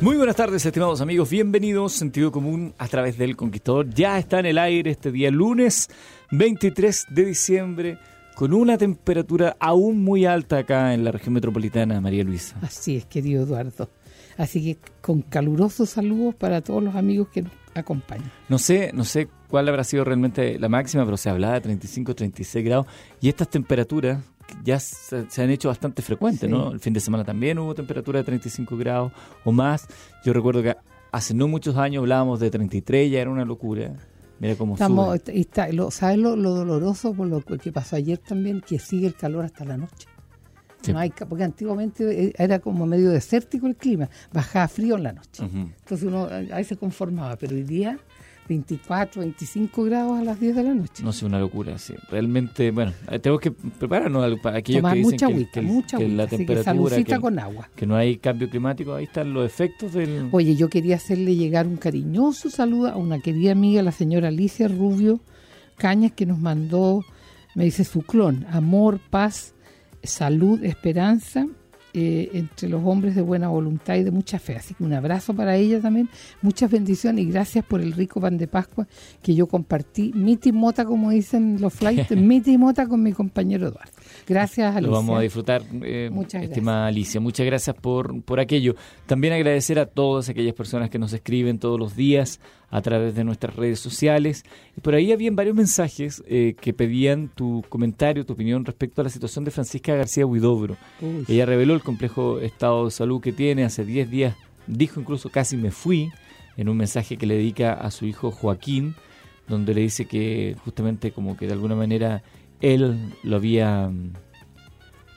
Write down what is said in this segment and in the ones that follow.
Muy buenas tardes, estimados amigos. Bienvenidos, Sentido Común a través del Conquistador. Ya está en el aire este día lunes 23 de diciembre con una temperatura aún muy alta acá en la región metropolitana, María Luisa. Así es, querido Eduardo. Así que con calurosos saludos para todos los amigos que nos acompañan. No sé, no sé cuál habrá sido realmente la máxima, pero se hablaba de 35, 36 grados y estas temperaturas ya se, han hecho bastante frecuentes, ¿no? El fin de semana también hubo temperatura de 35 grados o más. Yo recuerdo que hace no muchos años hablábamos de 33, ya era una locura. Mira cómo Estamos, Está, lo, ¿Sabes lo, doloroso por lo que pasó ayer también? Que sigue el calor hasta la noche. No hay, porque antiguamente eh, era como medio desértico el clima, bajaba frío en la noche. Entonces uno ahí se conformaba, pero hoy día 24, 25 grados a las 10 de la noche. No sé, una locura, sí. Realmente, bueno, eh, tenemos que prepararnos para aquellos que dicen que, mucha la temperatura, que, con agua. que no hay cambio climático, ahí están los efectos del... Oye, yo quería hacerle llegar un cariñoso saludo a una querida amiga, la señora Alicia Rubio Cañas, que nos mandó, me dice su clon, amor, paz, salud, esperanza eh, entre los hombres de buena voluntad y de mucha fe. Así que un abrazo para ella también, muchas bendiciones y gracias por el rico pan de Pascua que yo compartí, mi timota, como dicen los flights, mi timota con mi compañero Eduardo. Gracias, Alicia. Lo vamos a disfrutar, eh, estimada Alicia. Muchas gracias por, por aquello. También agradecer a todas aquellas personas que nos escriben todos los días a través de nuestras redes sociales. Por ahí habían varios mensajes eh, que pedían tu comentario, tu opinión respecto a la situación de Francisca García Huidobro. Ella reveló el complejo estado de salud que tiene hace 10 días. Dijo incluso casi me fui en un mensaje que le dedica a su hijo Joaquín, donde le dice que justamente como que de alguna manera él lo había, mm,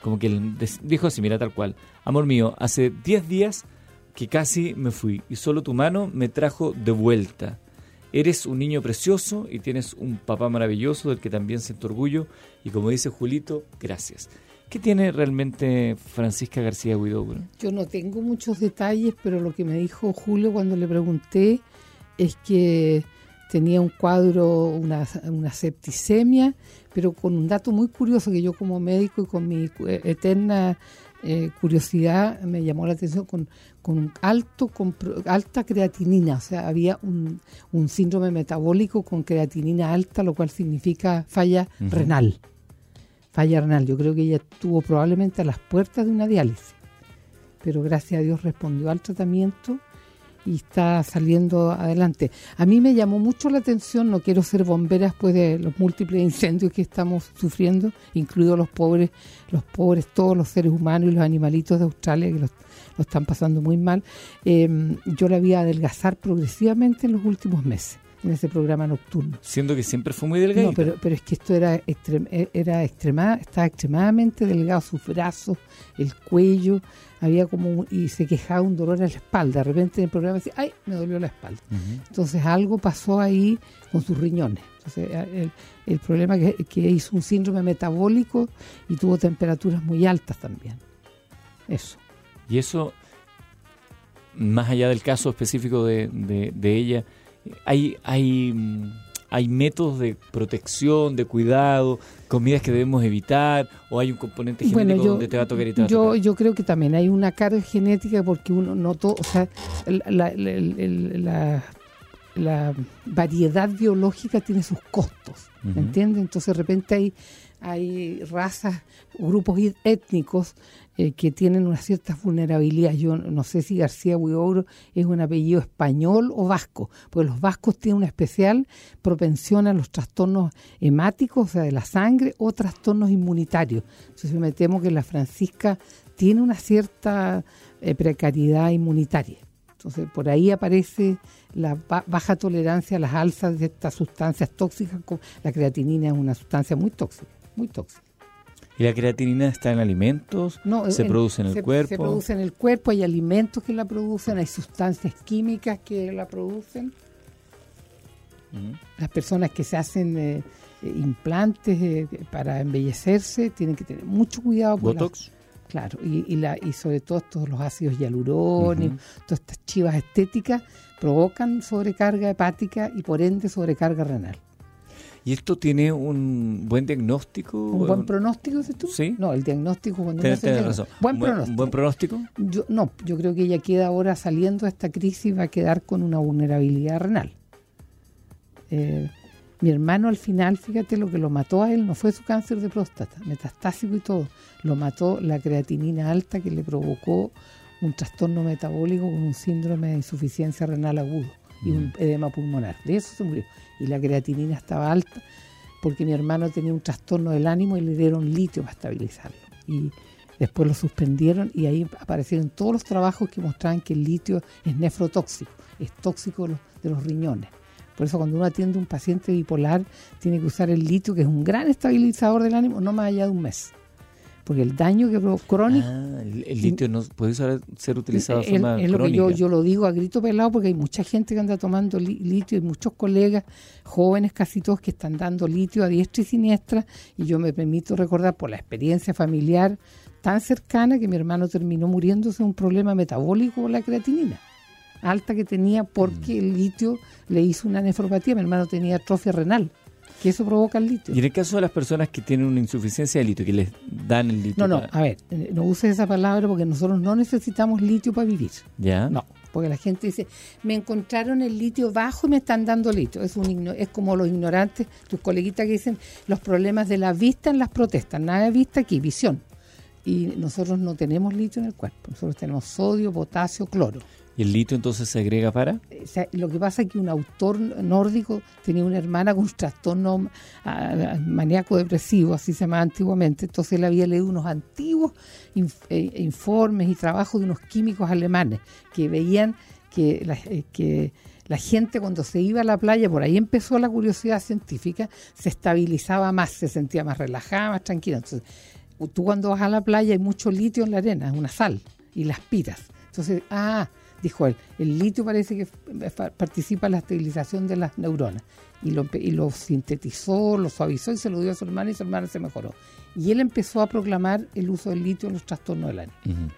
como que dijo así, mira tal cual, amor mío, hace 10 días que casi me fui y solo tu mano me trajo de vuelta. Eres un niño precioso y tienes un papá maravilloso del que también siento orgullo y como dice Julito, gracias. ¿Qué tiene realmente Francisca García Huidobro? Yo no tengo muchos detalles, pero lo que me dijo Julio cuando le pregunté es que tenía un cuadro, una, una septicemia, pero con un dato muy curioso que yo como médico y con mi eterna eh, curiosidad me llamó la atención con, con alto con alta creatinina, o sea, había un, un, síndrome metabólico con creatinina alta, lo cual significa falla renal. Falla renal. Yo creo que ella estuvo probablemente a las puertas de una diálisis, pero gracias a Dios respondió al tratamiento y está saliendo adelante. A mí me llamó mucho la atención, no quiero ser bombera después de los múltiples incendios que estamos sufriendo, incluidos los pobres, los pobres, todos los seres humanos y los animalitos de Australia que lo están pasando muy mal. Eh, yo la vi adelgazar progresivamente en los últimos meses en ese programa nocturno. Siendo que siempre fue muy delgado. No, pero, pero es que esto era, era extrema, estaba extremadamente delgado, sus brazos, el cuello, había como y se quejaba un dolor en la espalda. De repente en el programa decía, ay, me dolió la espalda. Entonces algo pasó ahí con sus riñones. Entonces el, el problema que, que hizo un síndrome metabólico y tuvo temperaturas muy altas también. Eso. Y eso, más allá del caso específico de, de ella, hay, hay, hay métodos de protección, de cuidado, comidas que debemos evitar, o hay un componente genético donde te va a tocar y te va yo, a tocar? Yo creo que también hay una carga genética porque uno no todo, o sea, la, la, variedad biológica tiene sus costos, ¿me entiendes? Entonces de repente hay, hay razas, grupos étnicos eh, que tienen una cierta vulnerabilidad. Yo no sé si García Huidobro es un apellido español o vasco, porque los vascos tienen una especial propensión a los trastornos hemáticos, o sea, de la sangre, o trastornos inmunitarios. Entonces me temo que la Francisca tiene una cierta eh, precariedad inmunitaria. Entonces por ahí aparece la baja tolerancia a las alzas de estas sustancias tóxicas. La creatinina es una sustancia muy tóxica, muy tóxica. ¿Y la creatinina está en alimentos? No, ¿Se produce en el cuerpo? Se produce en el cuerpo, hay alimentos que la producen, hay sustancias químicas que la producen. Las personas que se hacen eh, implantes eh, para embellecerse tienen que tener mucho cuidado. ¿Botox? claro, y, la, y sobre todo todos los ácidos hialurónicos, todas estas chivas estéticas provocan sobrecarga hepática y por ende sobrecarga renal. ¿Y esto tiene un buen diagnóstico? ¿Un buen pronóstico, dices tú? Sí. No, el diagnóstico cuando uno hace razón. Buen, pronóstico. ¿Buen pronóstico? Yo, no, yo creo que ella queda ahora saliendo de esta crisis y va a quedar con una vulnerabilidad renal. Eh, mi hermano al final, fíjate, lo que lo mató a él no fue su cáncer de próstata, metastásico y todo. Lo mató la creatinina alta que le provocó un trastorno metabólico con un síndrome de insuficiencia renal agudo y un mm. edema pulmonar. De eso se murió. Y la creatinina estaba alta porque mi hermano tenía un trastorno del ánimo y le dieron litio para estabilizarlo. Y después lo suspendieron y ahí aparecieron todos los trabajos que mostraban que el litio es nefrotóxico, es tóxico de los riñones. Por eso cuando uno atiende a un paciente bipolar tiene que usar el litio, que es un gran estabilizador del ánimo, no más allá de un mes porque el daño que crónico... Ah, el, litio no puede ser utilizado de forma Es lo que yo, yo lo digo a grito pelado porque hay mucha gente que anda tomando litio y muchos colegas jóvenes, casi todos, que están dando litio a diestra y siniestra. Y yo me permito recordar por la experiencia familiar tan cercana que mi hermano terminó muriéndose de un problema metabólico con la creatinina alta que tenía porque mm. el litio le hizo una nefropatía, mi hermano tenía atrofia renal que eso provoca el litio. Y en el caso de las personas que tienen una insuficiencia de litio, que les dan el litio. No, no, a ver, eh, no uses esa palabra porque nosotros no necesitamos litio para vivir. ¿Ya? No, porque la gente dice, me encontraron el litio bajo y me están dando litio. Es, un, es como los ignorantes, tus coleguitas que dicen, los problemas de la vista en las protestas. Nada de vista aquí, visión. Y nosotros no tenemos litio en el cuerpo. Nosotros tenemos sodio, potasio, cloro. ¿Y el litio entonces se agrega para? lo que pasa es que un autor nórdico tenía una hermana con un trastorno ah, maníaco depresivo, así se llamaba antiguamente. Entonces él había leído unos antiguos eh, informes y trabajos de unos químicos alemanes que veían que la, eh, que la gente cuando se iba a la playa, por ahí empezó la curiosidad científica, se estabilizaba más, se sentía más relajada, más tranquila. Entonces, tú cuando vas a la playa hay mucho litio en la arena, es una sal, y las piras. Entonces, ah, dijo él, el litio parece que participa en la estabilización de las neuronas. Y lo, y lo sintetizó, lo suavizó y se lo dio a su hermana y su hermana se mejoró. Y él empezó a proclamar el uso del litio en los trastornos del ánimo.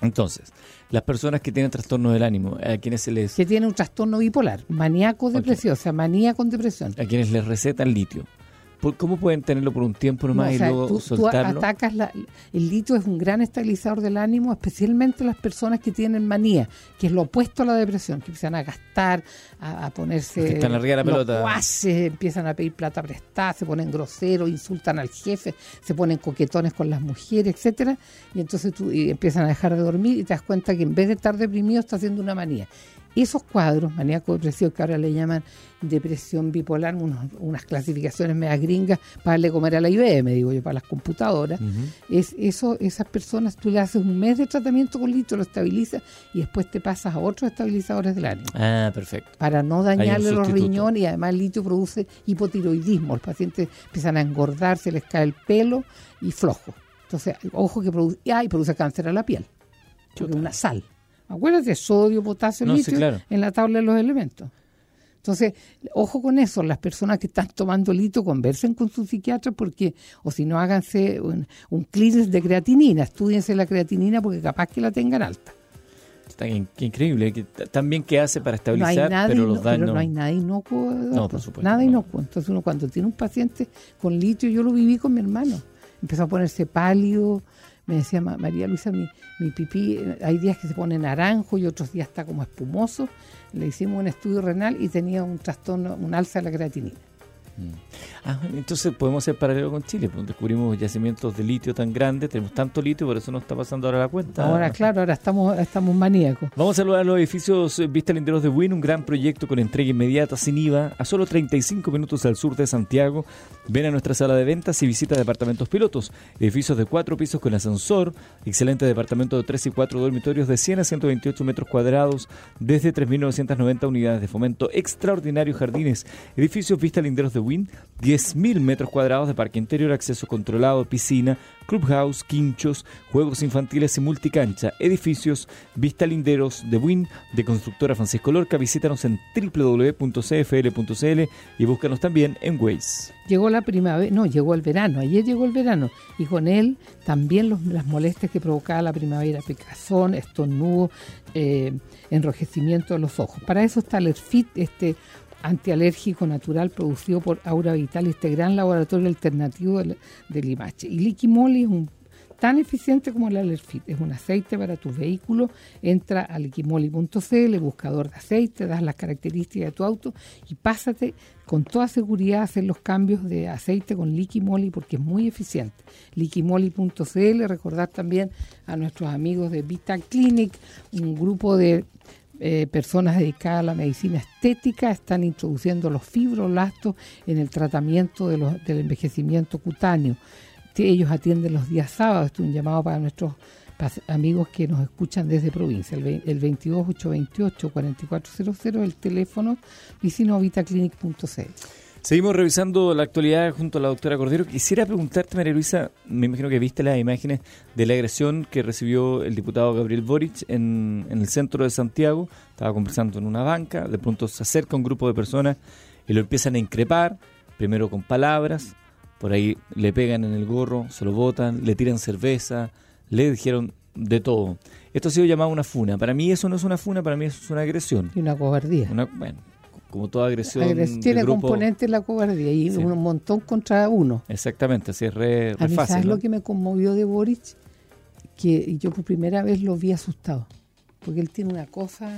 Entonces, las personas que tienen trastorno del ánimo, a quienes se les... Que tienen un trastorno bipolar, maníaco depresión, o sea, manía con depresión. A quienes les recetan litio. ¿Cómo pueden tenerlo por un tiempo nomás y luego soltarlo? atacas el litio es un gran estabilizador del ánimo, especialmente las personas que tienen manía, que es lo opuesto a la depresión, que empiezan a gastar, a, ponerse que están arriba de la pelota. empiezan a pedir plata prestada, se ponen groseros, insultan al jefe, se ponen coquetones con las mujeres, etcétera, y entonces tú empiezan a dejar de dormir y te das cuenta que en vez de estar deprimido está haciendo una manía. Esos cuadros, maníaco depresivo, que ahora le llaman depresión bipolar, unas clasificaciones medias gringas para darle comer a la IBM, digo yo, para las computadoras, es eso, esas personas tú le haces un mes de tratamiento con litio, lo estabilizas y después te pasas a otros estabilizadores del ánimo. Ah, perfecto. Para no dañarle los riñones y además el litio produce hipotiroidismo, los pacientes empiezan a engordar, se les cae el pelo y flojo. Entonces, ojo que produce, ah, y produce cáncer a la piel, porque es una sal. Acuérdate, sodio, potasio, litio en la tabla de los elementos. Entonces, ojo con eso, las personas que están tomando litio conversen con su psiquiatra porque, o si no, háganse un, un de creatinina, estudiense la creatinina porque capaz que la tengan alta. increíble. Que, también qué hace para estabilizar, pero los daños... no hay nada inocuo. No, por supuesto. Nada inocuo. Entonces uno cuando tiene un paciente con litio, yo lo viví con mi hermano. Empezó a ponerse pálido, me decía María Luisa, mi, mi pipí, hay días que se pone naranjo y otros días está como espumoso. Le hicimos un estudio renal y tenía un trastorno, un alza de la creatinina. Ah, entonces podemos ser paralelo con Chile, pues descubrimos yacimientos de litio tan grandes, tenemos tanto litio, por eso nos está pasando ahora la cuenta. Ahora, claro, ahora estamos, estamos maníacos. Vamos a saludar los edificios Vista Linderos de Win, un gran proyecto con entrega inmediata, sin IVA, a solo 35 minutos al sur de Santiago. Ven a nuestra sala de ventas y visita departamentos pilotos, edificios de cuatro pisos con ascensor, excelente departamento de 3 y 4 dormitorios de 100 a 128 metros cuadrados, desde 3.990 unidades de fomento, extraordinarios jardines, edificios Vista Linderos de 10.000 metros cuadrados de parque interior, acceso controlado, piscina, clubhouse, quinchos, juegos infantiles y multicancha, edificios, vista linderos de Win, de constructora Francisco Lorca. Visítanos en www.cfl.cl y búscanos también en Waze. Llegó la primavera, no, llegó el verano, ayer llegó el verano y con él también las molestias que provocaba la primavera, picazón, estornudo, eh, enrojecimiento de los ojos. Para eso está el ERFIT, este antialérgico natural producido por Aura Vital, este gran laboratorio alternativo del, Limache. Y Liquimoli es un, tan eficiente como el Alerfit. Es un aceite para tu vehículo. Entra a liquimoli.cl, buscador de aceite, das las características de tu auto y pásate con toda seguridad a hacer los cambios de aceite con Liquimoli porque es muy eficiente. Liquimoli.cl, recordar también a nuestros amigos de Vita Clinic, un grupo de eh, personas dedicadas a la medicina estética están introduciendo los fibroblastos en el tratamiento de los, del envejecimiento cutáneo. Ellos atienden los días sábados. Esto es un llamado para nuestros amigos que nos escuchan desde provincia. El, el 22 828 4400 el teléfono vicinobitaclinic.cl. Seguimos revisando la actualidad junto a la doctora Cordero. Quisiera preguntarte, María Luisa, me imagino que viste las imágenes de la agresión que recibió el diputado Gabriel Boric en, el centro de Santiago. Estaba conversando en una banca, de pronto se acerca un grupo de personas y lo empiezan a increpar, primero con palabras, por ahí le pegan en el gorro, se lo botan, le tiran cerveza, le dijeron de todo. Esto ha sido llamado una funa. Para mí eso no es una funa, para mí eso es una agresión. Y una cobardía. Una, bueno, como toda agresión. tiene componente la cobardía y un montón contra uno. Exactamente, así es re, A mí, ¿Sabes lo que me conmovió de Boric? Que yo por primera vez lo vi asustado. Porque él tiene una cosa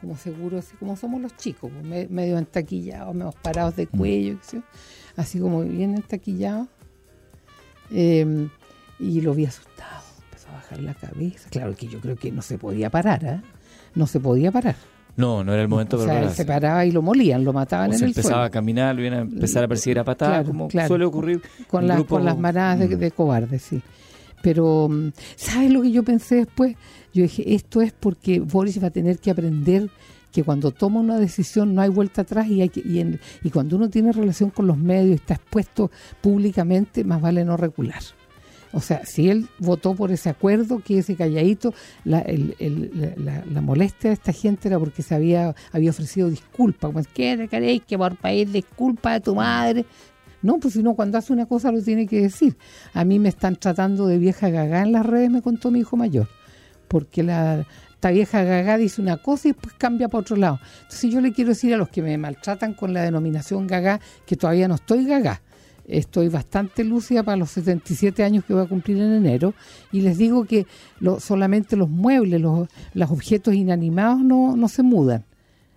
como seguro, así como somos los chicos, pues, medio entaquillados, medio parados de mm. cuello, así como bien entaquillados. Em, y lo vi asustado, empezó a bajar la cabeza. Claro que yo creo que no se podía parar, ¿eh? No se podía parar. No, no era el momento o sea, se paraba y lo molían, lo mataban en el empezaba a caminar, lo iban a empezar a perseguir a patadas, como suele ocurrir. Con, con las manadas de, de, cobardes, sí. Pero, mm, ¿sabes lo que yo pensé después? Yo dije, esto es porque Boris va a tener que aprender que cuando toma una decisión no hay vuelta atrás y, hay y, y cuando uno tiene relación con los medios y está expuesto públicamente, más vale no regular. O sea, si él votó por ese acuerdo, que ese calladito, la, molestia de esta gente era porque se había, había ofrecido disculpas. Como, ¿Qué queréis que por pedir disculpas a tu madre? No, pues si no, cuando hace una cosa lo tiene que decir. A mí me están tratando de vieja gaga en las redes, me contó mi hijo mayor. Porque la, esta vieja gaga dice una cosa y después cambia para otro lado. Entonces yo le quiero decir a los que me maltratan con la denominación gaga que todavía no estoy gaga estoy bastante lúcida para los 77 años que voy a cumplir en enero y les digo que solamente los muebles, los, los objetos inanimados no, no se mudan.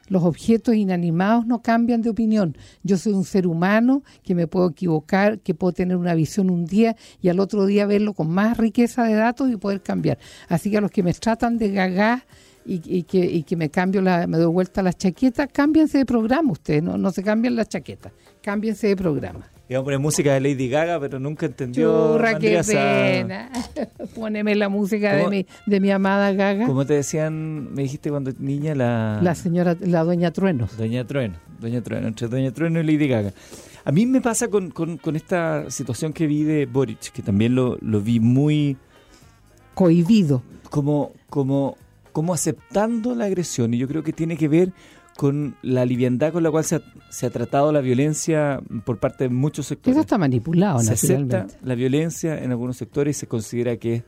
Los objetos inanimados no cambian de opinión. Yo soy un ser humano que me puedo equivocar, que puedo tener una visión un día y al otro día verlo con más riqueza de datos y poder cambiar. Así que a los que me tratan de gagar y, que, que me cambio la, me doy vuelta la chaqueta, cámbiense de programa ustedes, no, no se cambian la chaqueta, cámbiense de programa. Iba a poner música de Lady Gaga, pero nunca entendió. Churra, qué pena. Póneme la música de mi, de mi amada Gaga. Como te decían, me dijiste cuando niña la... La señora, la Doña Trueno. Doña Trueno, Doña Trueno, entre Doña Trueno y Lady Gaga. A mí me pasa con, con, con esta situación que vi de Boric, que también lo, lo vi muy... Cohibido. Como, como, como aceptando la agresión, y yo creo que tiene que ver con la liviandad con la cual se ha, tratado la violencia por parte de muchos sectores. Eso está manipulado, Se acepta la violencia en algunos sectores y se considera que es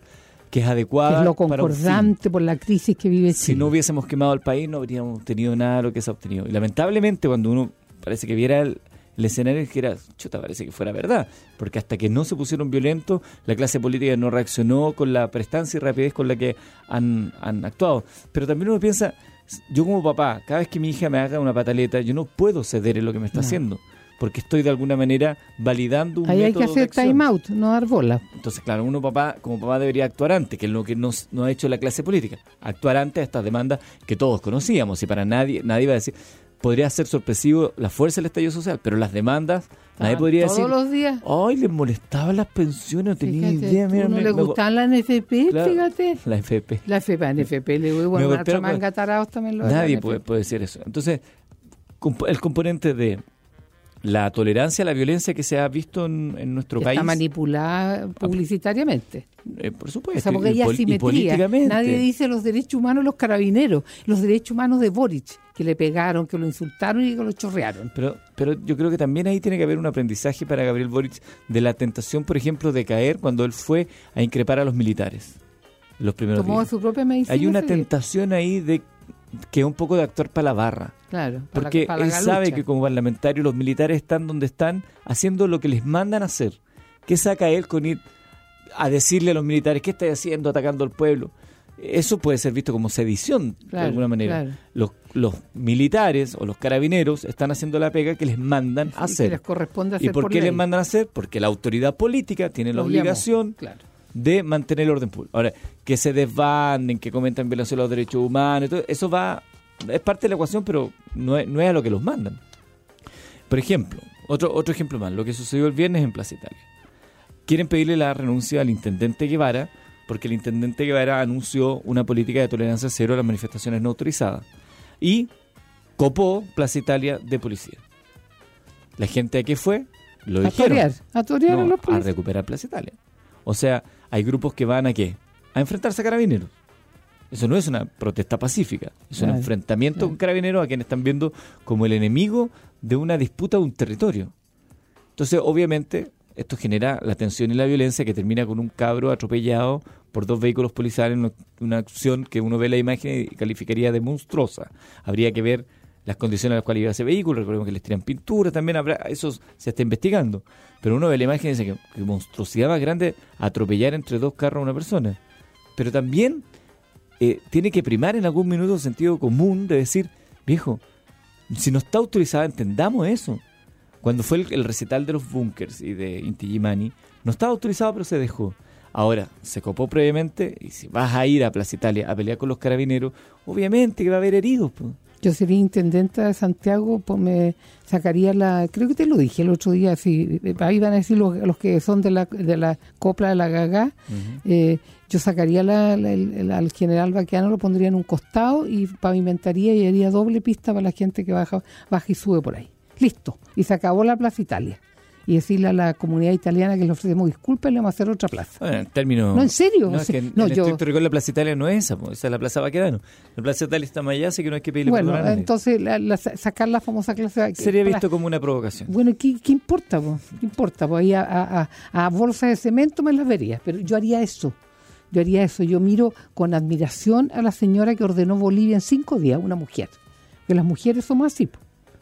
que es adecuada. es lo concordante por la crisis que vive Chile. Si no hubiésemos quemado el país, no habríamos tenido nada de lo que se ha obtenido. Y lamentablemente, cuando uno parece que viera el, escenario, que era, chuta, parece que fuera verdad. Porque hasta que no se pusieron violentos, la clase política no reaccionó con la prestancia y rapidez con la que han, han actuado. Pero también uno piensa, yo como papá, cada vez que mi hija me haga una pataleta, yo no puedo ceder en lo que me está haciendo porque estoy de alguna manera validando un Ahí hay que hacer time out, no dar bola. Entonces, claro, uno papá, como papá debería actuar antes, que es lo que no ha hecho la clase política, actuar antes a estas demandas que todos conocíamos y para nadie, nadie va a decir, podría ser sorpresivo la fuerza del estallido social, pero las demandas, nadie podría decir. Todos los días. Ay, les molestaban las pensiones, no tenía idea. Mira, no le gustaban las NFP, fíjate. La FP. La FP, NFP, le voy bueno, a también lo Nadie puede, puede decir eso. Entonces, el componente de la tolerancia a la violencia que se ha visto en, nuestro país. Está manipulada publicitariamente. Eh, por supuesto. O porque hay asimetría. Nadie dice los derechos humanos de los carabineros, los derechos humanos de Boric, que le pegaron, que lo insultaron y que lo chorrearon. Pero, pero yo creo que también ahí tiene que haber un aprendizaje para Gabriel Boric de la tentación, por ejemplo, de caer cuando él fue a increpar a los militares. Los primeros Tomó su propia medicina. Hay una tentación ahí de que es un poco de actuar para la barra. Claro. Porque él sabe que como parlamentario los militares están donde están haciendo lo que les mandan hacer. ¿Qué saca él con ir a decirle a los militares qué está haciendo atacando al pueblo? Eso puede ser visto como sedición de alguna manera. Los, los, militares o los carabineros están haciendo la pega que les mandan hacer. les corresponde hacer ¿Y por, qué les mandan hacer? Porque la autoridad política tiene la obligación de mantener el orden público. Ahora, que se desbanden, que comentan violación de los derechos humanos, eso va, es parte de la ecuación, pero no es, no es a lo que los mandan. Por ejemplo, otro, otro ejemplo más, lo que sucedió el viernes en Plaza Italia. Quieren pedirle la renuncia al intendente Guevara, porque el intendente Guevara anunció una política de tolerancia cero a las manifestaciones no autorizadas. Y copó Plaza Italia de policía. ¿La gente a qué fue? Lo a dijeron. a torear a, los a recuperar Plaza Italia. O sea, hay grupos que van a qué? A enfrentarse a carabineros. Eso no es una protesta pacífica, es un enfrentamiento con carabineros a quienes están viendo como el enemigo de una disputa de un territorio. Entonces, obviamente, esto genera la tensión y la violencia que termina con un cabro atropellado por dos vehículos policiales en una acción que uno ve la imagen y calificaría de monstruosa. Habría que ver las condiciones en las cuales iba ese vehículo, recordemos que les tiran pintura, también habrá, eso se está investigando. Pero uno ve la imagen y dice que, monstruosidad más grande atropellar entre dos carros a una persona. Pero también eh, tiene que primar en algún minuto el sentido común de decir, viejo, si no está autorizada, entendamos eso. Cuando fue el, recital de los bunkers y de Inti no estaba autorizado, pero se dejó. Ahora, se copó previamente y si vas a ir a Plaza Italia a pelear con los carabineros, obviamente que va a haber heridos. Pues. Yo sería intendenta de Santiago, pues me sacaría la, creo que te lo dije el otro día, si ahí van a decir los, los que son de la, de la copla de la gaga, eh, yo sacaría la, al general Baquiano, lo pondría en un costado y pavimentaría y haría doble pista para la gente que baja, baja y sube por ahí. Listo. Y se acabó la Plaza Italia y decirle a la comunidad italiana que le ofrecemos disculpas y le vamos a hacer otra plaza. Bueno, en términos... No, en serio. No, es que en, no, yo... la Plaza Italia no es esa, esa es la Plaza Baquedano. La Plaza Italia está más allá, así que no hay que pedirle Bueno, entonces sacar la famosa clase... Sería visto como una provocación. Bueno, ¿qué, qué importa? ¿Qué importa? Pues ahí a, a, bolsas de cemento me las vería, pero yo haría eso. Yo haría eso. Yo miro con admiración a la señora que ordenó Bolivia en cinco días, una mujer. Que las mujeres somos así.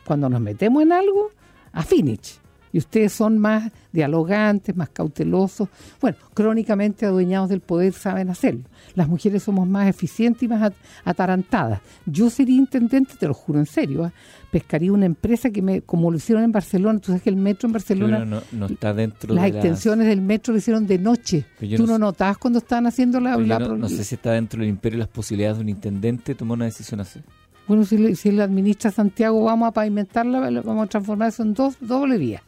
Cuando nos metemos en algo, a finish y ustedes son más dialogantes, más cautelosos. Bueno, crónicamente adueñados del poder saben hacerlo. Las mujeres somos más eficientes y más atarantadas. Yo sería intendente, te lo juro en serio, ¿ah? pescaría una empresa que me, como lo hicieron en Barcelona, tú sabes que el metro en Barcelona, no, está dentro las extensiones del metro lo hicieron de noche. ¿Tú no, notabas cuando estaban haciendo la... no, sé si está dentro del imperio las posibilidades de un intendente tomar una decisión así. Bueno, si, si la administra Santiago, vamos a pavimentarla, vamos a transformar eso en dos doble vía.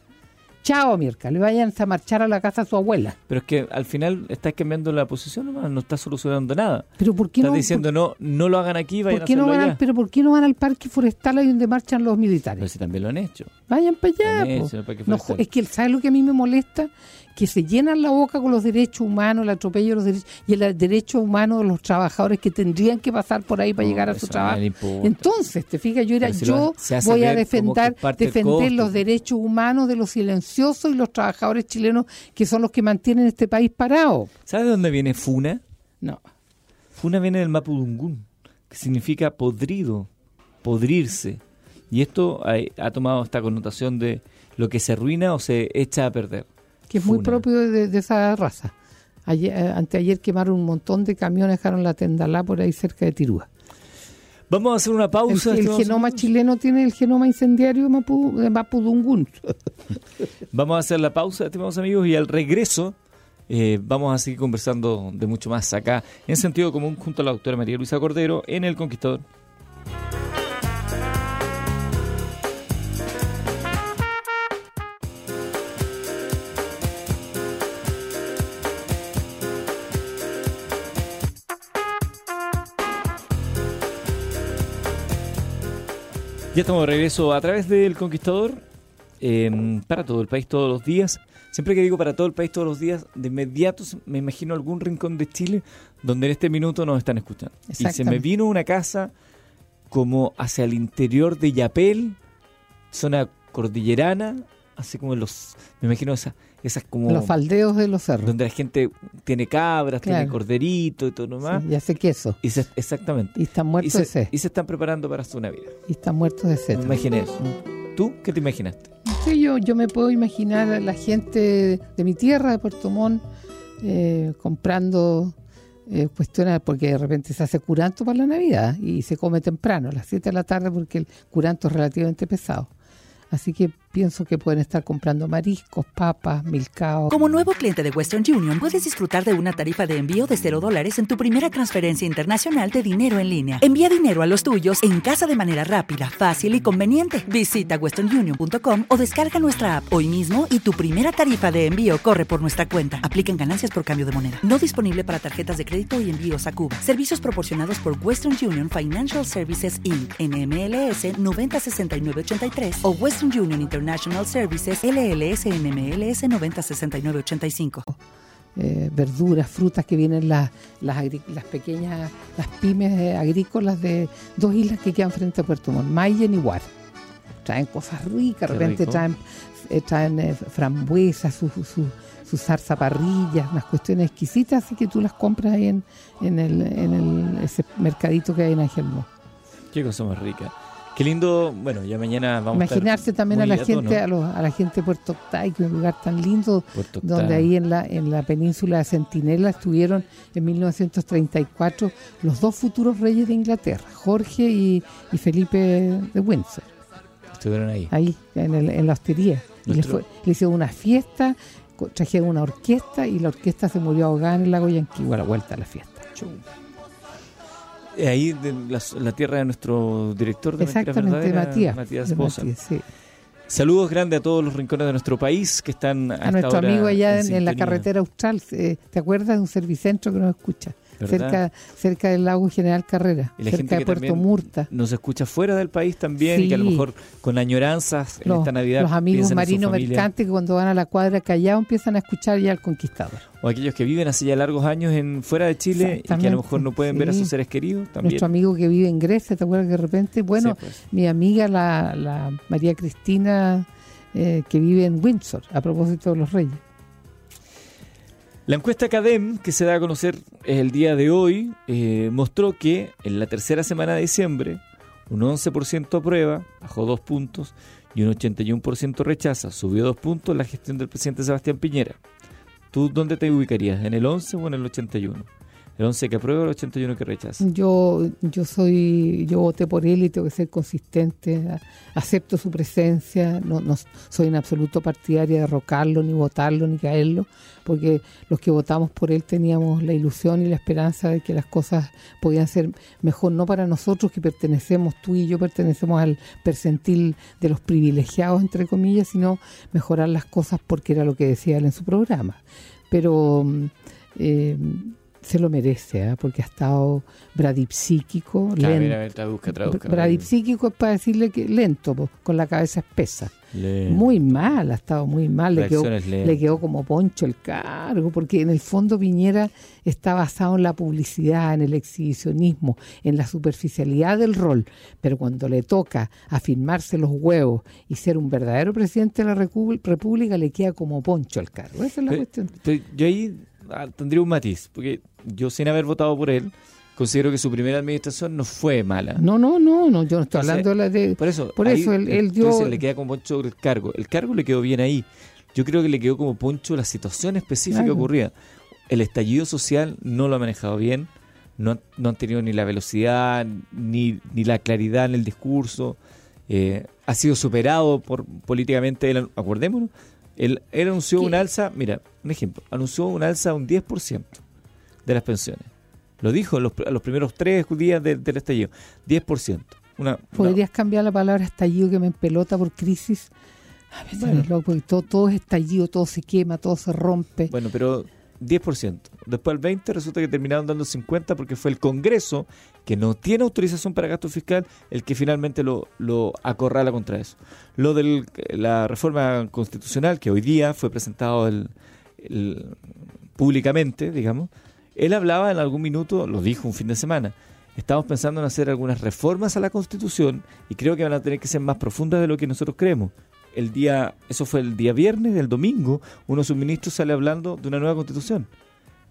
Chao, Mirka, le vayan a marchar a la casa a su abuela. Pero es que al final estás cambiando la posición, no, no estás solucionando nada. Pero ¿por qué estás no? diciendo, no, no lo hagan aquí, vayan ¿por qué a no van Pero ¿por qué no van al parque forestal ahí donde marchan los militares? Pero si también lo han hecho. Vayan para allá. no, es que, ¿sabes lo que a mí me molesta? Que se llenan la boca con los derechos humanos, el atropello de los derechos y el derecho humano de los trabajadores que tendrían que pasar por ahí para llegar a su trabajo. Entonces, te fijas, yo era, yo voy a defender, defender los derechos humanos de los silenciosos y los trabajadores chilenos que son los que mantienen este país parado. ¿Sabes de dónde viene Funa? No. Funa viene del Mapudungún, que significa podrido, podrirse. Y esto ha, tomado esta connotación de lo que se arruina o se echa a perder. Que es muy propio de, esa raza. Ayer, eh, anteayer quemaron un montón de camiones, dejaron la tendalá por ahí cerca de Tirúa. Vamos a hacer una pausa. El, genoma chileno tiene el genoma incendiario de, Mapudungún. Vamos a hacer la pausa, estimados amigos, y al regreso eh, vamos a seguir conversando de mucho más acá en sentido común junto a la doctora María Luisa Cordero en El Conquistador. Ya estamos de regreso a través del Conquistador em, para todo el país todos los días. Siempre que digo para todo el país todos los días, de inmediato me imagino algún rincón de Chile donde en este minuto nos están escuchando. Y se me vino una casa como hacia el interior de Yapel, zona cordillerana, así como los, me imagino esa, esas como... Los faldeos de los cerros. Donde la gente tiene cabras, tiene corderito y todo nomás. y hace queso. Y exactamente. Y están muertos de sed. Y se están preparando para su Navidad. Y están muertos de sed. Me imaginé eso. ¿Tú qué te imaginaste? Sí, yo, yo me puedo imaginar a la gente de mi tierra, de Puerto Montt, eh, comprando eh, cuestiones, porque de repente se hace curanto para la Navidad y se come temprano, a las 7 de la tarde, porque el curanto es relativamente pesado. Así que pienso que pueden estar comprando mariscos, papas, milcao. Como nuevo cliente de Western Union, puedes disfrutar de una tarifa de envío de cero dólares en tu primera transferencia internacional de dinero en línea. Envía dinero a los tuyos en casa de manera rápida, fácil y conveniente. Visita westernunion.com o descarga nuestra app hoy mismo y tu primera tarifa de envío corre por nuestra cuenta. Aplican ganancias por cambio de moneda. No disponible para tarjetas de crédito y envíos a Cuba. Servicios proporcionados por Western Union Financial Services Inc. NMLS 906983 o Western Union International Services LLS NMLS 906985. Eh, verduras, frutas que vienen las, las, las, pequeñas, las pymes agrícolas de dos islas que quedan frente a Puerto Montt, Mayen y Guar. Traen cosas ricas, de repente traen, eh, traen eh, frambuesas, su, su, su zarza parrillas, unas cuestiones exquisitas, así que tú las compras ahí en, en, el, en el, ese mercadito que hay en Angelmo. Qué cosa más rica. Qué lindo, bueno, ya mañana vamos Imaginarse también a la gente, a, a, la gente de Puerto Octay, que es un lugar tan lindo, donde ahí en la, en la península de Centinela estuvieron en 1934 los dos futuros reyes de Inglaterra, Jorge y, Felipe de Windsor. Estuvieron ahí. Ahí, en, el, en la hostería. Y le, hicieron una fiesta, trajeron una orquesta y la orquesta se murió ahogada en el lago Yanquihue a la vuelta de la fiesta. Eh, ahí de la, tierra de nuestro director de Exactamente, Matías. Matías Bosa. Saludos grandes a todos los rincones de nuestro país que están a, nuestro amigo allá en, la carretera austral. Eh, ¿Te acuerdas de un servicentro que nos escucha? Cerca cerca del lago General Carrera, cerca de Puerto Murta. Nos escucha fuera del país también, que a lo mejor con añoranzas en esta Navidad. Los amigos marinos mercantes que cuando van a la cuadra Callao empiezan a escuchar ya al conquistador. O aquellos que viven hace ya largos años en fuera de Chile y que a lo mejor no pueden ver a sus seres queridos también. Nuestro amigo que vive en Grecia, ¿te acuerdas que de repente? Bueno, pues. mi amiga la, la María Cristina eh, que vive en Windsor, a propósito de los reyes. La encuesta CADEM, que se da a conocer el día de hoy, eh, mostró que en la tercera semana de diciembre un 11% aprueba, bajó dos puntos, y un 81% rechaza, subió dos puntos la gestión del presidente Sebastián Piñera. ¿Tú dónde te ubicarías? ¿En el 11 o en el 81? El 11 que aprueba, el 81 que rechaza. Yo, yo soy, yo voté por él y tengo que ser consistente. Acepto su presencia. No, soy en absoluto partidaria de derrocarlo, ni votarlo, ni caerlo, porque los que votamos por él teníamos la ilusión y la esperanza de que las cosas podían ser mejor, no para nosotros que pertenecemos, tú y yo pertenecemos al percentil de los privilegiados, entre comillas, sino mejorar las cosas porque era lo que decía él en su programa. Pero mm, eh, se lo merece, ¿eh? porque ha estado bradipsíquico, lento. Bradipsíquico es para decirle que lento, con la cabeza espesa. Muy mal, ha estado muy mal. Le quedó, le quedó, como poncho el cargo, porque en el fondo Piñera está basado en la publicidad, en el exhibicionismo, en la superficialidad del rol. Pero cuando le toca afirmarse los huevos y ser un verdadero presidente de la República, le queda como poncho el cargo. Esa es la cuestión. yo ahí ah, tendría un matiz, porque yo sin haber votado por él, considero que su primera administración no fue mala. No, no, no, no yo no estoy hablando de la de... Por eso, por eso él, dio... le queda como poncho el cargo. El cargo le quedó bien ahí. Yo creo que le quedó como poncho la situación específica que ocurría. El estallido social no lo ha manejado bien, no, no han tenido ni la velocidad, ni, ni la claridad en el discurso. Eh, ha sido superado por políticamente, acordémonos, él, anunció un alza, mira, un ejemplo, anunció un alza de un 10% de las pensiones. Lo dijo en los, los primeros tres días del estallido, 10%. Una, ¿Podrías cambiar la palabra estallido que me empelota por crisis? porque todo, todo es estallido, todo se quema, todo se rompe. Bueno, pero 10%. Después el 20% resulta que terminaron dando 50% porque fue el Congreso, que no tiene autorización para gasto fiscal, el que finalmente lo, acorrala contra eso. Lo de la reforma constitucional, que hoy día fue presentado el, públicamente, digamos, él hablaba en algún minuto, lo dijo un fin de semana, estamos pensando en hacer algunas reformas a la Constitución y creo que van a tener que ser más profundas de lo que nosotros creemos el día, eso fue el día viernes, del domingo, uno de sus ministros sale hablando de una nueva constitución.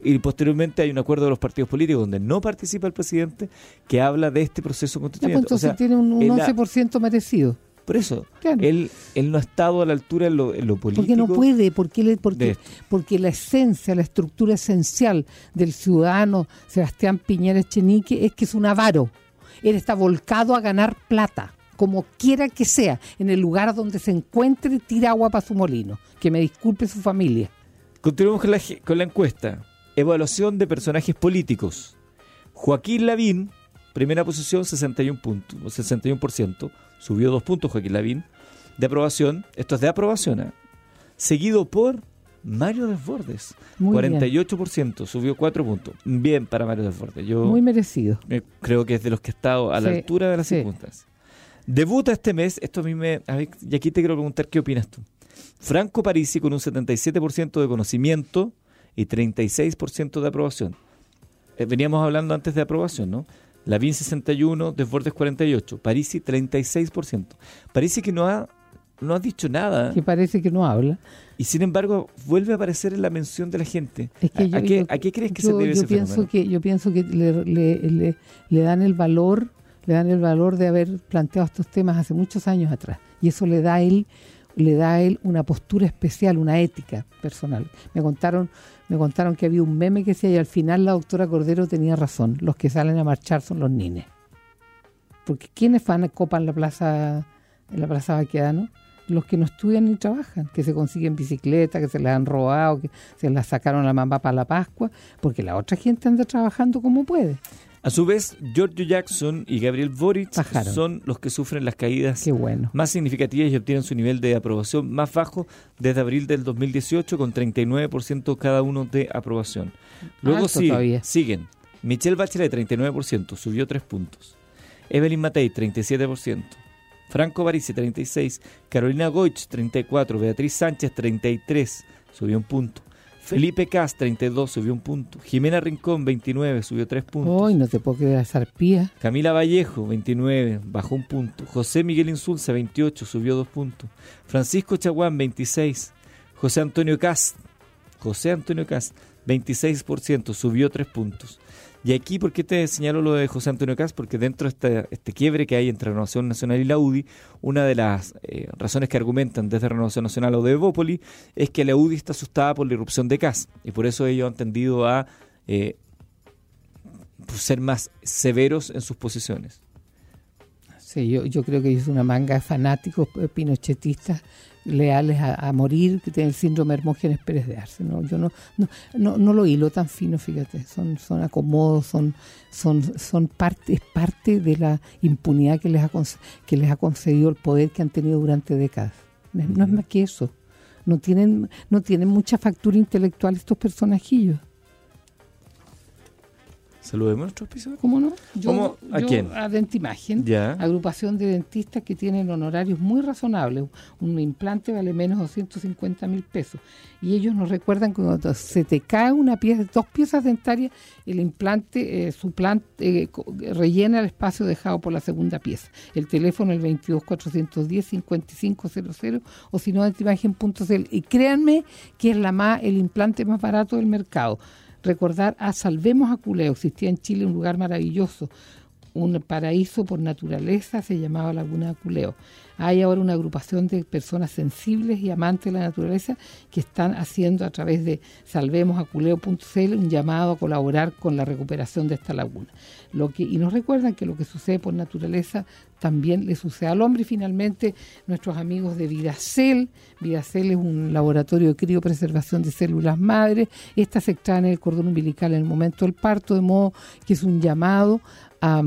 Y posteriormente hay un acuerdo de los partidos políticos donde no participa el presidente que habla de este proceso pues, constituyente. entonces tiene un, 11% merecido. Por eso, él, él no ha estado a la altura en lo, político. Porque no puede, porque, porque, porque la esencia, la estructura esencial del ciudadano Sebastián Piñera Echenique es que es un avaro. Él está volcado a ganar plata como quiera que sea, en el lugar donde se encuentre, tira agua para su molino. Que me disculpe su familia. Continuamos con la, con la encuesta. Evaluación de personajes políticos. Joaquín Lavín, primera posición, 61 puntos, 61%. Subió dos puntos Joaquín Lavín. De aprobación, esto es de aprobación, ¿eh? seguido por Mario Desbordes, 48%, subió cuatro puntos. Bien para Mario Desbordes. Yo Muy merecido. Creo que es de los que ha estado a la altura de las circunstancias. Debuta este mes, esto a mí me... y aquí te quiero preguntar qué opinas tú. Franco Parisi con un 77% de conocimiento y 36% de aprobación. Eh, veníamos hablando antes de aprobación, ¿no? Lavín 61, Desbordes 48, Parisi 36%. Parisi que no ha, no ha dicho nada. Que parece que no habla. Y sin embargo, vuelve a aparecer en la mención de la gente. ¿A, qué, crees que se debe yo pienso que Yo pienso que le, le dan el valor le dan el valor de haber planteado estos temas hace muchos años atrás. Y eso le da a él, le da él una postura especial, una ética personal. Me contaron, me contaron que había un meme que decía y al final la doctora Cordero tenía razón, los que salen a marchar son los nines. Porque ¿quiénes van a copan la plaza, en la plaza Baquedano? Los que no estudian ni trabajan, que se consiguen bicicleta, que se las han robado, que se las sacaron a la mamá para la Pascua, porque la otra gente anda trabajando como puede. A su vez, Giorgio Jackson y Gabriel Boric son los que sufren las caídas más significativas y obtienen su nivel de aprobación más bajo desde abril del 2018 con 39% cada uno de aprobación. Luego siguen Michelle Bachelet 39%, subió 3 puntos. Evelyn Matei 37%. Franco Barice 36, Carolina Goich 34, Beatriz Sánchez 33, subió un punto. Felipe Cas, 32, subió un punto. Jimena Rincón, 29, subió 3 puntos. Hoy no te puedo quedar zarpía. Camila Vallejo, 29, bajó un punto. José Miguel Insulza, 28, subió 2 puntos. Francisco Chaguán, 26. José Antonio Cas, José Antonio Cas, 26%, subió 3 puntos. Y aquí, ¿por qué te señalo lo de José Antonio Cas? Porque dentro de este, este quiebre que hay entre Renovación Nacional y la UDI, una de las eh, razones que argumentan desde Renovación Nacional o de Evópoli es que la UDI está asustada por la irrupción de Cas y por eso ellos han tendido a eh, ser más severos en sus posiciones. Sí, yo, yo creo que es una manga de fanáticos eh, pinochetistas leales a, morir, que tienen el síndrome Hermógenes Pérez de Arce. ¿no? Yo no, no, no, lo hilo tan fino, fíjate, son, son acomodos, son, son, son parte, es parte de la impunidad que les, ha, que les ha concedido el poder que han tenido durante décadas. No es más que eso. No tienen, no tienen mucha factura intelectual estos personajillos. Saludemos a nuestros episodios. ¿Cómo no? Yo, ¿A quién? A Dentimagen, ya. agrupación de dentistas que tienen honorarios muy razonables. Un implante vale menos de 250 mil pesos. Y ellos nos recuerdan que cuando se te cae una pieza, dos piezas dentarias, el implante eh, suplante, eh, rellena el espacio dejado por la segunda pieza. El teléfono el 22 410 5500 o si no dentimagen.cl. Y créanme que es la más, el implante más barato del mercado recordar a Salvemos a Culeo. Existía en Chile un lugar maravilloso, un paraíso por naturaleza, se llamaba Laguna Culeo. Hay ahora una agrupación de personas sensibles y amantes de la naturaleza que están haciendo a través de salvemosaculeo.cl un llamado a colaborar con la recuperación de esta laguna. Lo que, y nos recuerdan que lo que sucede por naturaleza también le sucede al hombre. Y finalmente, nuestros amigos de Vidacel. Vidacel es un laboratorio de criopreservación de células madres. Estas se extraen en el cordón umbilical en el momento del parto, de modo que es un llamado a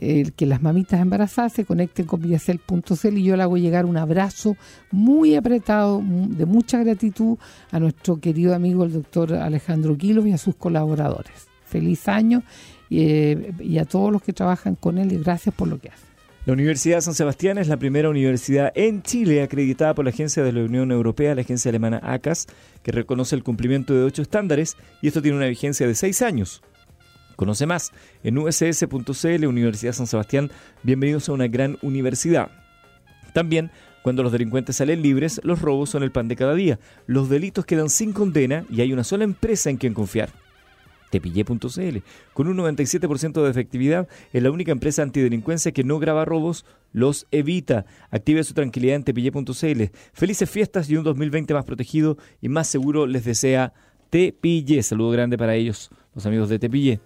el que las mamitas embarazadas se conecten con Villacel.cl y yo le hago llegar un abrazo muy apretado, de mucha gratitud a nuestro querido amigo el doctor Alejandro Quilos y a sus colaboradores. Feliz año eh, y, a todos los que trabajan con él y gracias por lo que hacen. La Universidad de San Sebastián es la primera universidad en Chile acreditada por la Agencia de la Unión Europea, la agencia alemana ACAS, que reconoce el cumplimiento de ocho estándares y esto tiene una vigencia de seis años. Conoce más en uss.cl, Universidad San Sebastián. Bienvenidos a una gran universidad. También, cuando los delincuentes salen libres, los robos son el pan de cada día. Los delitos quedan sin condena y hay una sola empresa en quien confiar. Tepillé.cl. Con un 97% de efectividad, es la única empresa antidelincuencia que no graba robos, los evita. Active su tranquilidad en tepillé.cl. Felices fiestas y un 2020 más protegido y más seguro les desea Tepillé. Saludo grande para ellos, los amigos de Tepillé.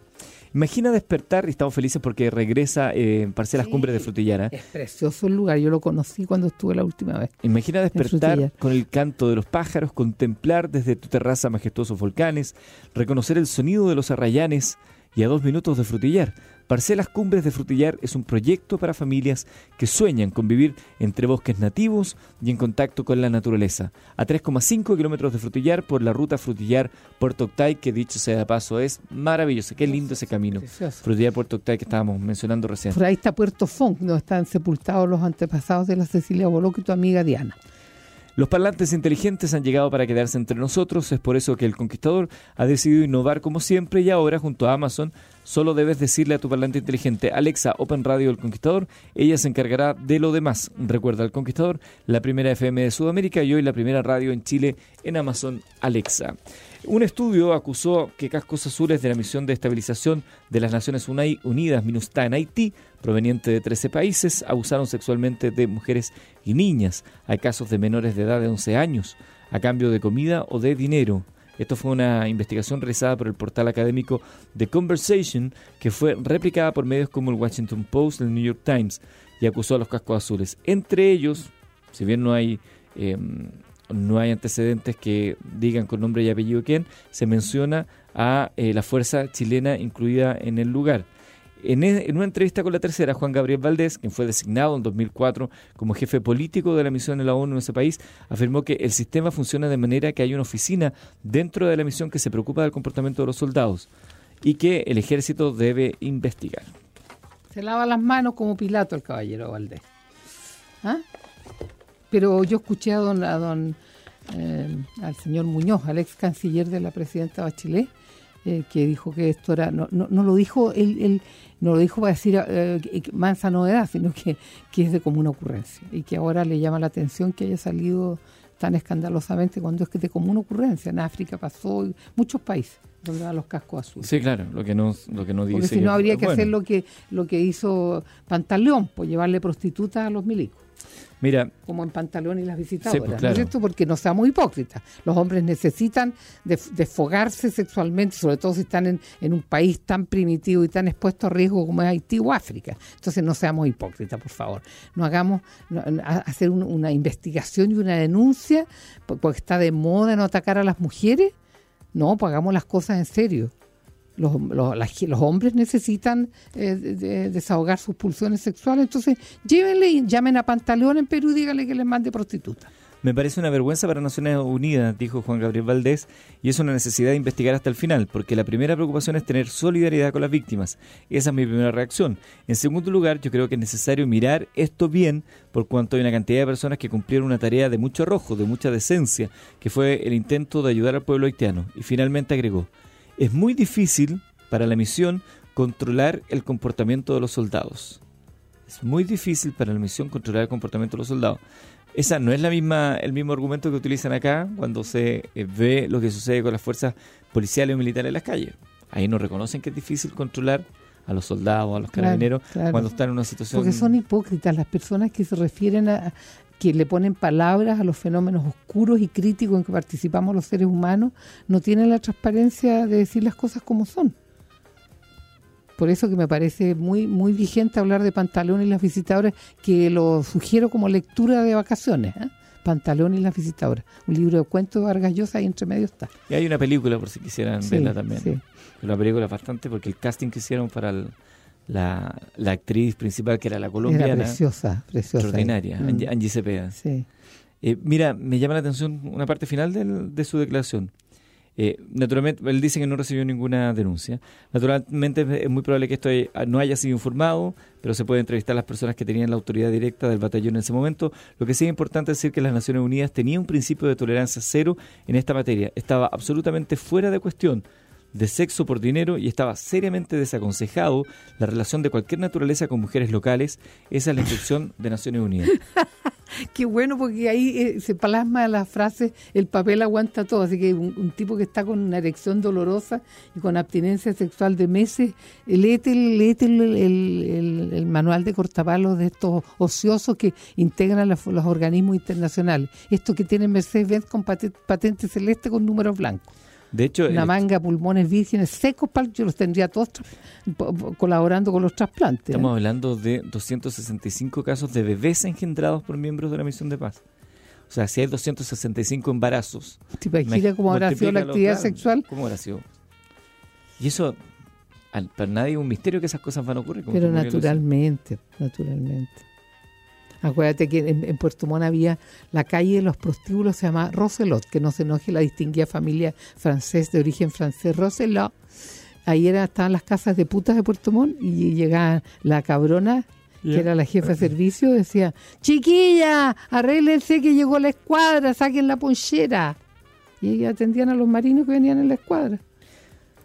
Imagina despertar, y estamos felices porque regresa en eh, Parcelas Cumbres de Frutillara. Es precioso el lugar, yo lo conocí cuando estuve la última vez. Imagina despertar con el canto de los pájaros, contemplar desde tu terraza majestuosos volcanes, reconocer el sonido de los arrayanes y a dos minutos de Frutillar. Parcelas Cumbres de Frutillar es un proyecto para familias que sueñan con vivir entre bosques nativos y en contacto con la naturaleza. A 3,5 kilómetros de Frutillar por la ruta Frutillar-Puerto Octay, que dicho sea de paso es maravilloso. Qué lindo ese camino. Frutillar-Puerto Octay que estábamos mencionando recién. Por ahí está Puerto Font, donde están sepultados los antepasados de la Cecilia Boloco y tu amiga Diana. Los parlantes inteligentes han llegado para quedarse entre nosotros, es por eso que el conquistador ha decidido innovar como siempre y ahora junto a Amazon solo debes decirle a tu parlante inteligente Alexa Open Radio del Conquistador, ella se encargará de lo demás. Recuerda el Conquistador, la primera FM de Sudamérica y hoy la primera radio en Chile en Amazon Alexa. Un estudio acusó que cascos azules de la misión de estabilización de las Naciones Unidas, MINUSTA, en Haití, proveniente de 13 países, abusaron sexualmente de mujeres y niñas. Hay casos de menores de edad de 11 años, a cambio de comida o de dinero. Esto fue una investigación realizada por el portal académico The Conversation, que fue replicada por medios como el Washington Post el New York Times, y acusó a los cascos azules. Entre ellos, si bien no hay em, no hay antecedentes que digan con nombre y apellido quién, se menciona a eh, la fuerza chilena incluida en el lugar. E, en, una entrevista con la tercera, Juan Gabriel Valdés, quien fue designado en 2004 como jefe político de la misión de la ONU en ese país, afirmó que el sistema funciona de manera que hay una oficina dentro de la misión que se preocupa del comportamiento de los soldados y que el ejército debe investigar. Se lava las manos como Pilato el caballero Valdés. ¿Ah? Pero yo escuché a don, don eh, al señor Muñoz, al ex canciller de la presidenta Bachelet, eh, que dijo que esto era, no, no, no lo dijo él, él, no lo dijo para decir eh, mansa novedad, sino que, que es de común ocurrencia y que ahora le llama la atención que haya salido tan escandalosamente cuando es que de común ocurrencia. En África pasó, en muchos países donde van los cascos azules. Sí, claro, lo que no, lo que no dice. Porque si no habría que hacer lo que, lo que hizo Pantaleón, pues llevarle prostitutas a los milicos. Mira, como en pantalón y las visitadoras, pues, ¿no es cierto? Porque no seamos hipócritas. Los hombres necesitan desfogarse sexualmente, sobre todo si están en, un país tan primitivo y tan expuesto a riesgo como es Haití o África. Entonces no seamos hipócritas, por favor. No hagamos hacer una investigación y una denuncia porque está de moda no atacar a las mujeres. No, pues hagamos las cosas en serio. Los, los, hombres necesitan eh, desahogar sus pulsiones sexuales, entonces llévenle y llamen a Pantaleón en Perú díganle que les mande prostituta. Me parece una vergüenza para Naciones Unidas, dijo Juan Gabriel Valdés, y es una necesidad de investigar hasta el final, porque la primera preocupación es tener solidaridad con las víctimas. Esa es mi primera reacción. En segundo lugar, yo creo que es necesario mirar esto bien, por cuanto hay una cantidad de personas que cumplieron una tarea de mucho arrojo, de mucha decencia, que fue el intento de ayudar al pueblo haitiano. Y finalmente agregó, es muy difícil para la misión controlar el comportamiento de los soldados. Es muy difícil para la misión controlar el comportamiento de los soldados. Esa no es la misma, el mismo argumento que utilizan acá cuando se eh, ve lo que sucede con las fuerzas policiales o militares en las calles. Ahí no reconocen que es difícil controlar a los soldados, a los carabineros, cuando están en una situación... Porque son hipócritas las personas que se refieren a, que le ponen palabras a los fenómenos oscuros y críticos en que participamos los seres humanos, no tienen la transparencia de decir las cosas como son. Por eso que me parece muy muy vigente hablar de Pantalón y las visitadoras, que lo sugiero como lectura de vacaciones. ¿eh? Pantalón y las visitadoras, un libro de cuentos de Vargas Llosa y entre medio está. Y hay una película por si quisieran verla también. Sí. Una película bastante porque el casting que hicieron para la, actriz principal que era la colombiana. preciosa, preciosa. Extraordinaria, Angie, Cepeda. Sí. Eh, mira, me llama la atención una parte final de su declaración. Eh, naturalmente, él dice que no recibió ninguna denuncia. Naturalmente es muy probable que esto no haya sido informado, pero se puede entrevistar a las personas que tenían la autoridad directa del batallón en ese momento. Lo que sí es importante decir que las Naciones Unidas tenían un principio de tolerancia cero en esta materia. Estaba absolutamente fuera de cuestión de sexo por dinero y estaba seriamente desaconsejado la relación de cualquier naturaleza con mujeres locales. Esa es la instrucción de Naciones Unidas. Qué bueno, porque ahí eh, se plasma la frase, el papel aguanta todo. Así que un, tipo que está con una erección dolorosa y con abstinencia sexual de meses, léete, el, manual de cortapalos de estos ociosos que integran los, organismos internacionales. Esto que tiene Mercedes-Benz con patente celeste con números blancos. De hecho, una manga, pulmones vírgenes secos, yo los tendría todos colaborando con los trasplantes. Estamos ¿eh? hablando de 265 casos de bebés engendrados por miembros de la misión de paz. O sea, si hay 265 embarazos. ¿Te imaginas cómo habrá sido la actividad sexual? ¿Cómo habrá sido? Y eso, para nadie es un misterio que esas cosas van a ocurrir. Pero naturalmente, naturalmente. Acuérdate que en, Puerto Montt había la calle de los prostíbulos, se llama Roselot, que no se enoje la distinguida familia francés de origen francés, Roselot. Ahí era, estaban las casas de putas de Puerto Montt y llegaba la cabrona que era la jefa de servicio, decía, chiquilla, arréglense que llegó la escuadra, saquen la ponchera. Y atendían a los marinos que venían en la escuadra.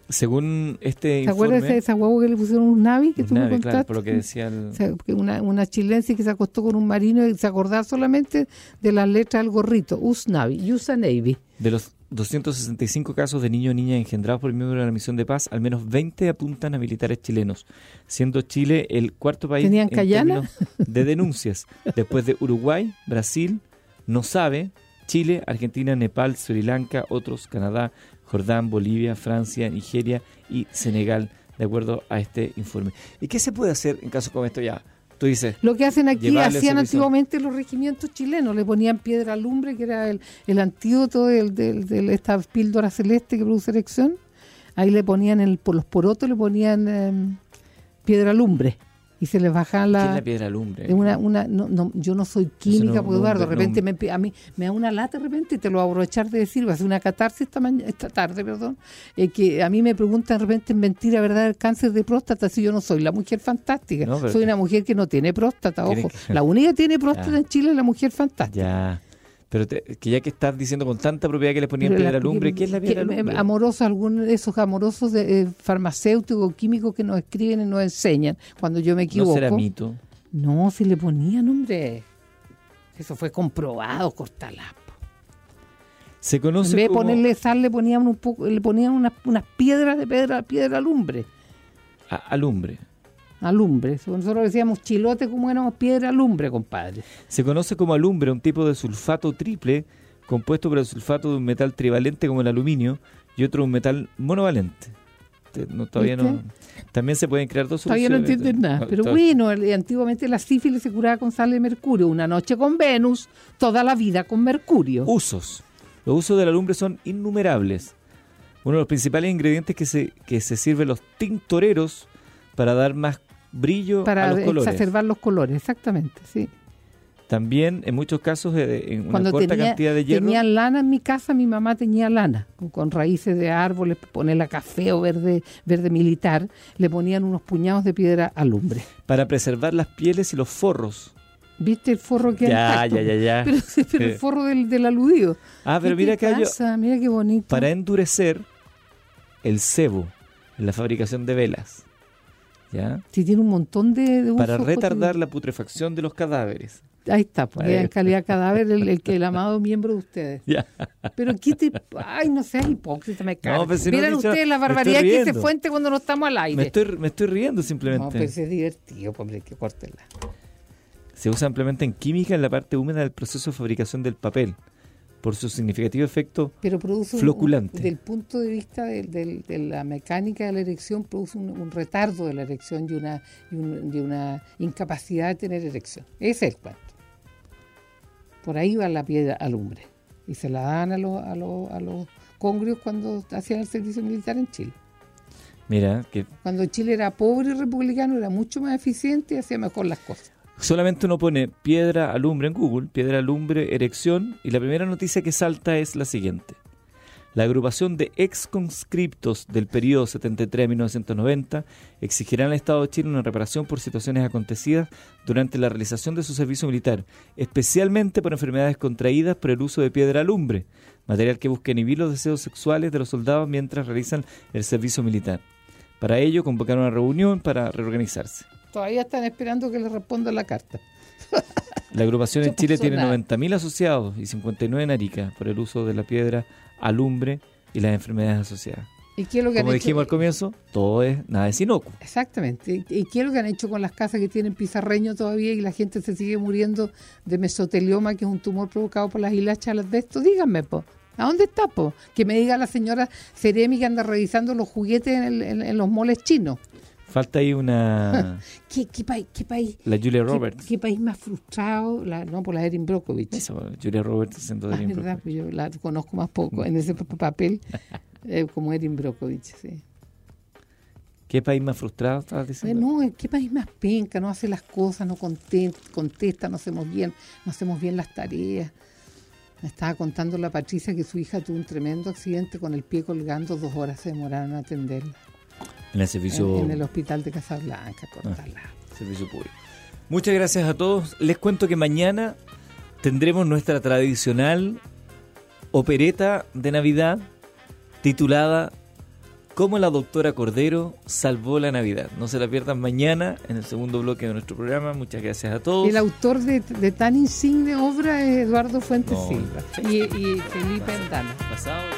Según este ¿Te acuerdas de esa guagua que le pusieron un navi que tú me contaste? Claro, por lo que decía el... una, una chilense que se acostó con un marino y se acordaba solamente de las letras del gorrito, US Navy, USA Navy. De los 265 casos de niños y niñas engendrados por el miembro de la misión de paz, al menos 20 apuntan a militares chilenos, siendo Chile el cuarto país en términos de denuncias, después de Uruguay, Brasil, no sabe, Chile, Argentina, Nepal, Sri Lanka, otros, Canadá, Jordán, Bolivia, Francia, Nigeria y Senegal, de acuerdo a este informe. ¿Y qué se puede hacer en casos como esto ya? Tú dices, lo que hacen aquí, hacían antiguamente los regimientos chilenos, le ponían piedra lumbre, que era el, el antídoto de, esta píldora celeste que produce erección. Ahí le ponían, el, por los porotos, le ponían em, piedra lumbre y se les baja la... ¿Qué es la piedra lumbre? Una, una, no, no, yo no soy química, Eduardo, de repente me, a mí me da una lata de repente te lo voy a aprovechar de decir, va a ser una catarsis esta, esta tarde, perdón, eh, que a mí me preguntan de repente en mentira, ¿verdad? El cáncer de próstata, si yo no soy la mujer fantástica, soy una mujer que no tiene próstata, ojo, la única que tiene próstata en Chile es la mujer fantástica. Ya. Pero que ya que estás diciendo con tanta propiedad que le ponían piedra lumbre, ¿qué es la piedra lumbre? Amorosos, algunos de esos amorosos de, eh, farmacéuticos, químicos que nos escriben y nos enseñan, cuando yo me equivoco. ¿No será mito? No, si le ponían, hombre. Eso fue comprobado, cortalapo. Se conoce en vez de ponerle sal, le ponían un poco, le ponían unas, unas piedras de piedra, piedra lumbre. A, alumbre alumbre. Nosotros decíamos chilote como éramos piedra alumbre, compadre. Se conoce como alumbre un tipo de sulfato triple compuesto por el sulfato de un metal trivalente como el aluminio y otro un metal monovalente. No, todavía no. También se pueden crear dos soluciones. Todavía no entienden nada. Pero bueno, antiguamente la sífilis se curaba con sal de mercurio. Una noche con Venus, toda la vida con mercurio. Usos. Los usos de la alumbre son innumerables. Uno de los principales ingredientes que se, que se sirven los tintoreros para dar más brillo para a los colores. exacerbar los colores, exactamente, sí. también en muchos casos en una Cuando corta cantidad de hierro. Tenía lana en mi casa, mi mamá tenía lana, con, raíces de árboles, ponerla café o verde, verde militar, le ponían unos puñados de piedra alumbre. Para preservar las pieles y los forros. ¿Viste el forro que ya, Ya, ya, ya. Pero, el forro del, del, aludido. Ah, pero mira que hay. Mira qué bonito. Para endurecer el cebo en la fabricación de velas. ¿Ya? Sí, tiene un montón de, Para retardar la putrefacción de los cadáveres. Ahí está, porque en calidad cadáver el, que el amado miembro de ustedes. Pero qué te... Ay, no seas hipócrita, me cago. No, Miren ustedes la barbaridad que se fuente cuando no estamos al aire. Me estoy, me estoy riendo simplemente. No, pues es divertido, hombre, que córtela. Se usa ampliamente en química en la parte húmeda del proceso de fabricación del papel por su significativo efecto Pero produce floculante. desde el punto de vista de, la mecánica de la erección, produce un, retardo de la erección y una, y, una incapacidad de tener erección. Ese es el cuento. Por ahí va la piedra alumbre. Y se la dan a los, a los, a los congrios cuando hacían el servicio militar en Chile. Mira, que... Cuando Chile era pobre y republicano, era mucho más eficiente y hacía mejor las cosas. Solamente uno pone piedra alumbre en Google, piedra alumbre erección, y la primera noticia que salta es la siguiente. La agrupación de ex conscriptos del periodo 73-1990 exigirá al Estado de Chile una reparación por situaciones acontecidas durante la realización de su servicio militar, especialmente por enfermedades contraídas por el uso de piedra alumbre, material que busca inhibir los deseos sexuales de los soldados mientras realizan el servicio militar. Para ello, convocaron una reunión para reorganizarse. Todavía están esperando que les responda la carta. La agrupación en Chile tiene 90.000 asociados y 59 en Arica por el uso de la piedra alumbre y las enfermedades asociadas. ¿Y qué es lo que Como dijimos al comienzo, todo es nada de inocuo. Exactamente. ¿Y qué es lo que han hecho con las casas que tienen pizarreño todavía y la gente se sigue muriendo de mesotelioma, que es un tumor provocado por las hilachas de esto? Díganme, po. ¿A dónde está, po? Que me diga la señora Ceremi que anda revisando los juguetes en los moles chinos. Falta ahí una... ¿Qué, qué, país, ¿Qué, país? La Julia Roberts. ¿Qué, país más frustrado? La, no, por la Erin Brockovich. Eso, Julia Roberts haciendo ah, Erin verdad, pues yo la conozco más poco en ese papel eh, como Erin Brockovich, sí. ¿Qué país más frustrado estabas diciendo? no, ¿qué país más penca? No hace las cosas, no contesta, contesta, no hacemos bien, no hacemos bien las tareas. Me estaba contando la Patricia que su hija tuvo un tremendo accidente con el pie colgando, dos horas se demoraron a atenderla. En el servicio... En, el hospital de Casablanca, cortarla. Ah, servicio público. Muchas gracias a todos. Les cuento que mañana tendremos nuestra tradicional opereta de Navidad titulada Cómo la doctora Cordero salvó la Navidad. No se la pierdan mañana en el segundo bloque de nuestro programa. Muchas gracias a todos. El autor de, tan insigne obra es Eduardo Fuentes Silva y, y Felipe Endana. Pasado.